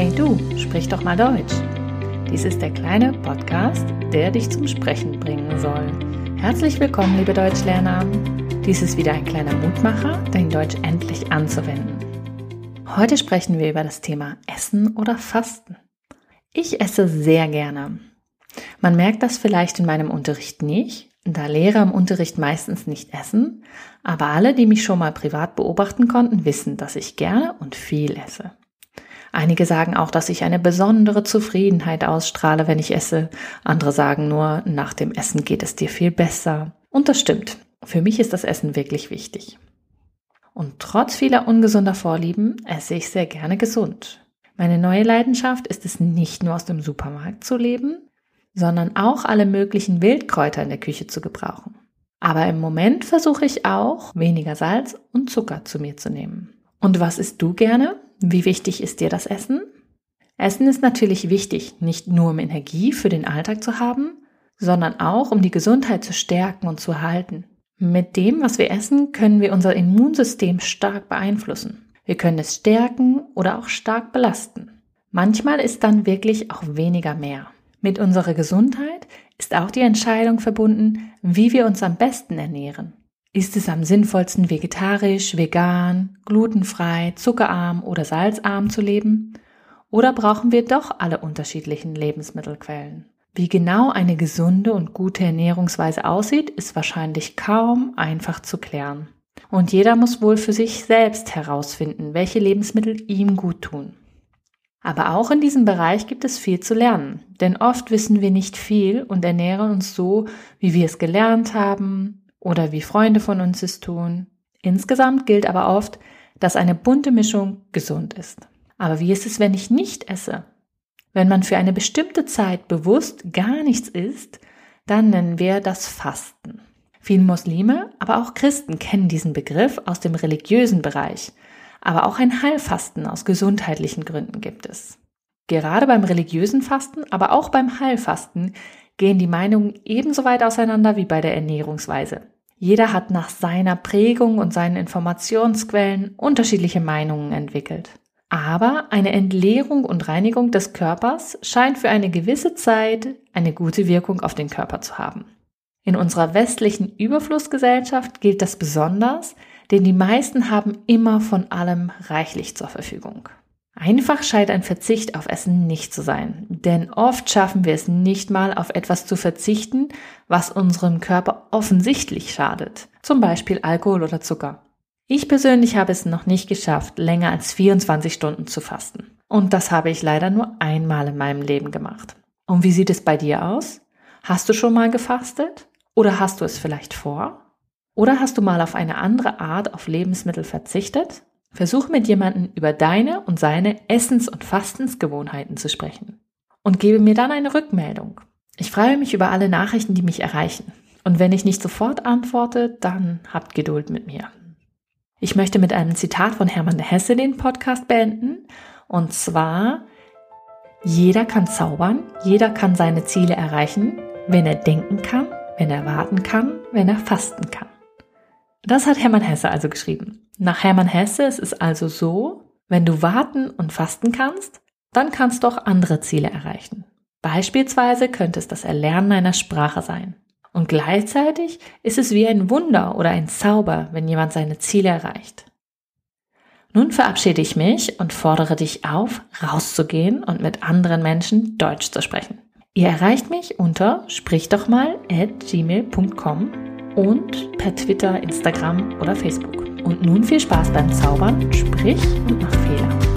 Hey du, sprich doch mal Deutsch. Dies ist der kleine Podcast, der dich zum Sprechen bringen soll. Herzlich willkommen, liebe Deutschlerner. Dies ist wieder ein kleiner Mutmacher, dein Deutsch endlich anzuwenden. Heute sprechen wir über das Thema Essen oder Fasten. Ich esse sehr gerne. Man merkt das vielleicht in meinem Unterricht nicht, da Lehrer im Unterricht meistens nicht essen, aber alle, die mich schon mal privat beobachten konnten, wissen, dass ich gerne und viel esse. Einige sagen auch, dass ich eine besondere Zufriedenheit ausstrahle, wenn ich esse. Andere sagen nur, nach dem Essen geht es dir viel besser. Und das stimmt. Für mich ist das Essen wirklich wichtig. Und trotz vieler ungesunder Vorlieben esse ich sehr gerne gesund. Meine neue Leidenschaft ist es nicht nur aus dem Supermarkt zu leben, sondern auch alle möglichen Wildkräuter in der Küche zu gebrauchen. Aber im Moment versuche ich auch, weniger Salz und Zucker zu mir zu nehmen. Und was isst du gerne? Wie wichtig ist dir das Essen? Essen ist natürlich wichtig, nicht nur um Energie für den Alltag zu haben, sondern auch um die Gesundheit zu stärken und zu erhalten. Mit dem, was wir essen, können wir unser Immunsystem stark beeinflussen. Wir können es stärken oder auch stark belasten. Manchmal ist dann wirklich auch weniger mehr. Mit unserer Gesundheit ist auch die Entscheidung verbunden, wie wir uns am besten ernähren. Ist es am sinnvollsten, vegetarisch, vegan, glutenfrei, zuckerarm oder salzarm zu leben? Oder brauchen wir doch alle unterschiedlichen Lebensmittelquellen? Wie genau eine gesunde und gute Ernährungsweise aussieht, ist wahrscheinlich kaum einfach zu klären. Und jeder muss wohl für sich selbst herausfinden, welche Lebensmittel ihm gut tun. Aber auch in diesem Bereich gibt es viel zu lernen, denn oft wissen wir nicht viel und ernähren uns so, wie wir es gelernt haben oder wie Freunde von uns es tun. Insgesamt gilt aber oft, dass eine bunte Mischung gesund ist. Aber wie ist es, wenn ich nicht esse? Wenn man für eine bestimmte Zeit bewusst gar nichts isst, dann nennen wir das Fasten. Viele Muslime, aber auch Christen kennen diesen Begriff aus dem religiösen Bereich aber auch ein Heilfasten aus gesundheitlichen Gründen gibt es. Gerade beim religiösen Fasten, aber auch beim Heilfasten gehen die Meinungen ebenso weit auseinander wie bei der Ernährungsweise. Jeder hat nach seiner Prägung und seinen Informationsquellen unterschiedliche Meinungen entwickelt. Aber eine Entleerung und Reinigung des Körpers scheint für eine gewisse Zeit eine gute Wirkung auf den Körper zu haben. In unserer westlichen Überflussgesellschaft gilt das besonders, denn die meisten haben immer von allem reichlich zur Verfügung. Einfach scheint ein Verzicht auf Essen nicht zu sein, denn oft schaffen wir es nicht mal auf etwas zu verzichten, was unserem Körper offensichtlich schadet, zum Beispiel Alkohol oder Zucker. Ich persönlich habe es noch nicht geschafft, länger als 24 Stunden zu fasten. Und das habe ich leider nur einmal in meinem Leben gemacht. Und wie sieht es bei dir aus? Hast du schon mal gefastet? Oder hast du es vielleicht vor? Oder hast du mal auf eine andere Art auf Lebensmittel verzichtet? Versuch mit jemandem über deine und seine Essens- und Fastensgewohnheiten zu sprechen. Und gebe mir dann eine Rückmeldung. Ich freue mich über alle Nachrichten, die mich erreichen. Und wenn ich nicht sofort antworte, dann habt Geduld mit mir. Ich möchte mit einem Zitat von Hermann Hesse den Podcast beenden. Und zwar, jeder kann zaubern, jeder kann seine Ziele erreichen, wenn er denken kann, wenn er warten kann, wenn er fasten kann. Das hat Hermann Hesse also geschrieben. Nach Hermann Hesse ist es also so, wenn du warten und fasten kannst, dann kannst du auch andere Ziele erreichen. Beispielsweise könnte es das Erlernen einer Sprache sein. Und gleichzeitig ist es wie ein Wunder oder ein Zauber, wenn jemand seine Ziele erreicht. Nun verabschiede ich mich und fordere dich auf, rauszugehen und mit anderen Menschen Deutsch zu sprechen. Ihr erreicht mich unter sprich doch mal at gmail.com und per Twitter, Instagram oder Facebook. Und nun viel Spaß beim Zaubern, sprich und mach Fehler.